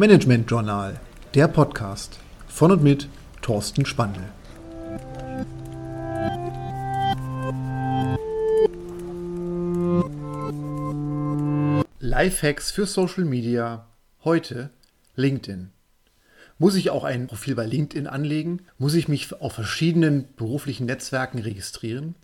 Management Journal, der Podcast von und mit Thorsten Spandl. Lifehacks für Social Media. Heute LinkedIn. Muss ich auch ein Profil bei LinkedIn anlegen? Muss ich mich auf verschiedenen beruflichen Netzwerken registrieren?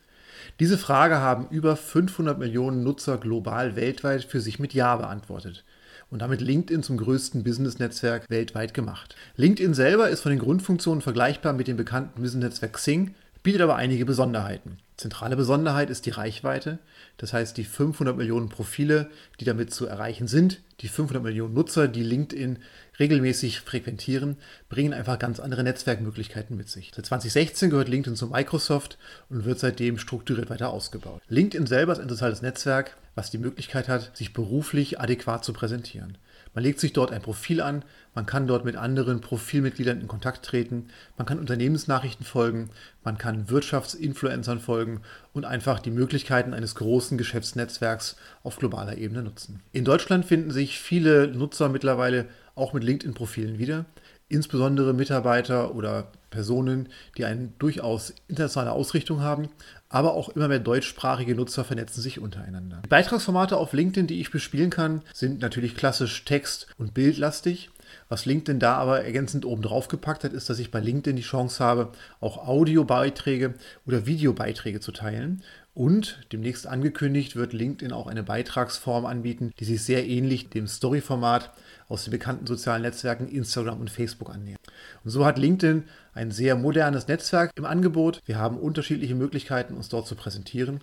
Diese Frage haben über 500 Millionen Nutzer global weltweit für sich mit Ja beantwortet und damit LinkedIn zum größten Business-Netzwerk weltweit gemacht. LinkedIn selber ist von den Grundfunktionen vergleichbar mit dem bekannten Business-Netzwerk Xing, bietet aber einige Besonderheiten. Zentrale Besonderheit ist die Reichweite, das heißt die 500 Millionen Profile, die damit zu erreichen sind, die 500 Millionen Nutzer, die LinkedIn regelmäßig frequentieren, bringen einfach ganz andere Netzwerkmöglichkeiten mit sich. Seit 2016 gehört LinkedIn zu Microsoft und wird seitdem strukturiert weiter ausgebaut. LinkedIn selber ist ein soziales Netzwerk, was die Möglichkeit hat, sich beruflich adäquat zu präsentieren. Man legt sich dort ein Profil an, man kann dort mit anderen Profilmitgliedern in Kontakt treten, man kann Unternehmensnachrichten folgen, man kann Wirtschaftsinfluencern folgen und einfach die Möglichkeiten eines großen Geschäftsnetzwerks auf globaler Ebene nutzen. In Deutschland finden sich viele Nutzer mittlerweile auch mit LinkedIn-Profilen wieder insbesondere Mitarbeiter oder Personen, die eine durchaus internationale Ausrichtung haben, aber auch immer mehr deutschsprachige Nutzer vernetzen sich untereinander. Die Beitragsformate auf LinkedIn, die ich bespielen kann, sind natürlich klassisch text- und bildlastig. Was LinkedIn da aber ergänzend oben drauf gepackt hat, ist, dass ich bei LinkedIn die Chance habe, auch Audiobeiträge oder Videobeiträge zu teilen. Und demnächst angekündigt wird LinkedIn auch eine Beitragsform anbieten, die sich sehr ähnlich dem Story-Format aus den bekannten sozialen Netzwerken Instagram und Facebook annähert. Und so hat LinkedIn ein sehr modernes Netzwerk im Angebot. Wir haben unterschiedliche Möglichkeiten, uns dort zu präsentieren.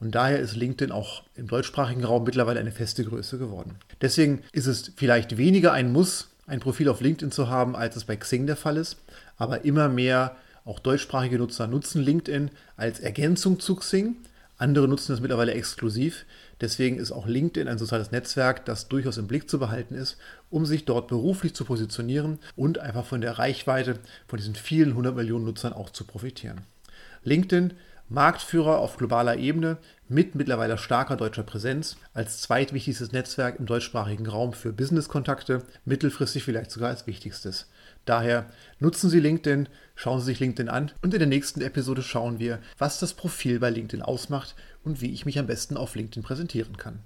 Und daher ist LinkedIn auch im deutschsprachigen Raum mittlerweile eine feste Größe geworden. Deswegen ist es vielleicht weniger ein Muss, ein Profil auf LinkedIn zu haben, als es bei Xing der Fall ist. Aber immer mehr auch deutschsprachige Nutzer nutzen LinkedIn als Ergänzung zu Xing. Andere nutzen das mittlerweile exklusiv. Deswegen ist auch LinkedIn ein soziales Netzwerk, das durchaus im Blick zu behalten ist, um sich dort beruflich zu positionieren und einfach von der Reichweite von diesen vielen hundert Millionen Nutzern auch zu profitieren. LinkedIn Marktführer auf globaler Ebene mit mittlerweile starker deutscher Präsenz, als zweitwichtigstes Netzwerk im deutschsprachigen Raum für Business-Kontakte, mittelfristig vielleicht sogar als wichtigstes. Daher nutzen Sie LinkedIn, schauen Sie sich LinkedIn an und in der nächsten Episode schauen wir, was das Profil bei LinkedIn ausmacht und wie ich mich am besten auf LinkedIn präsentieren kann.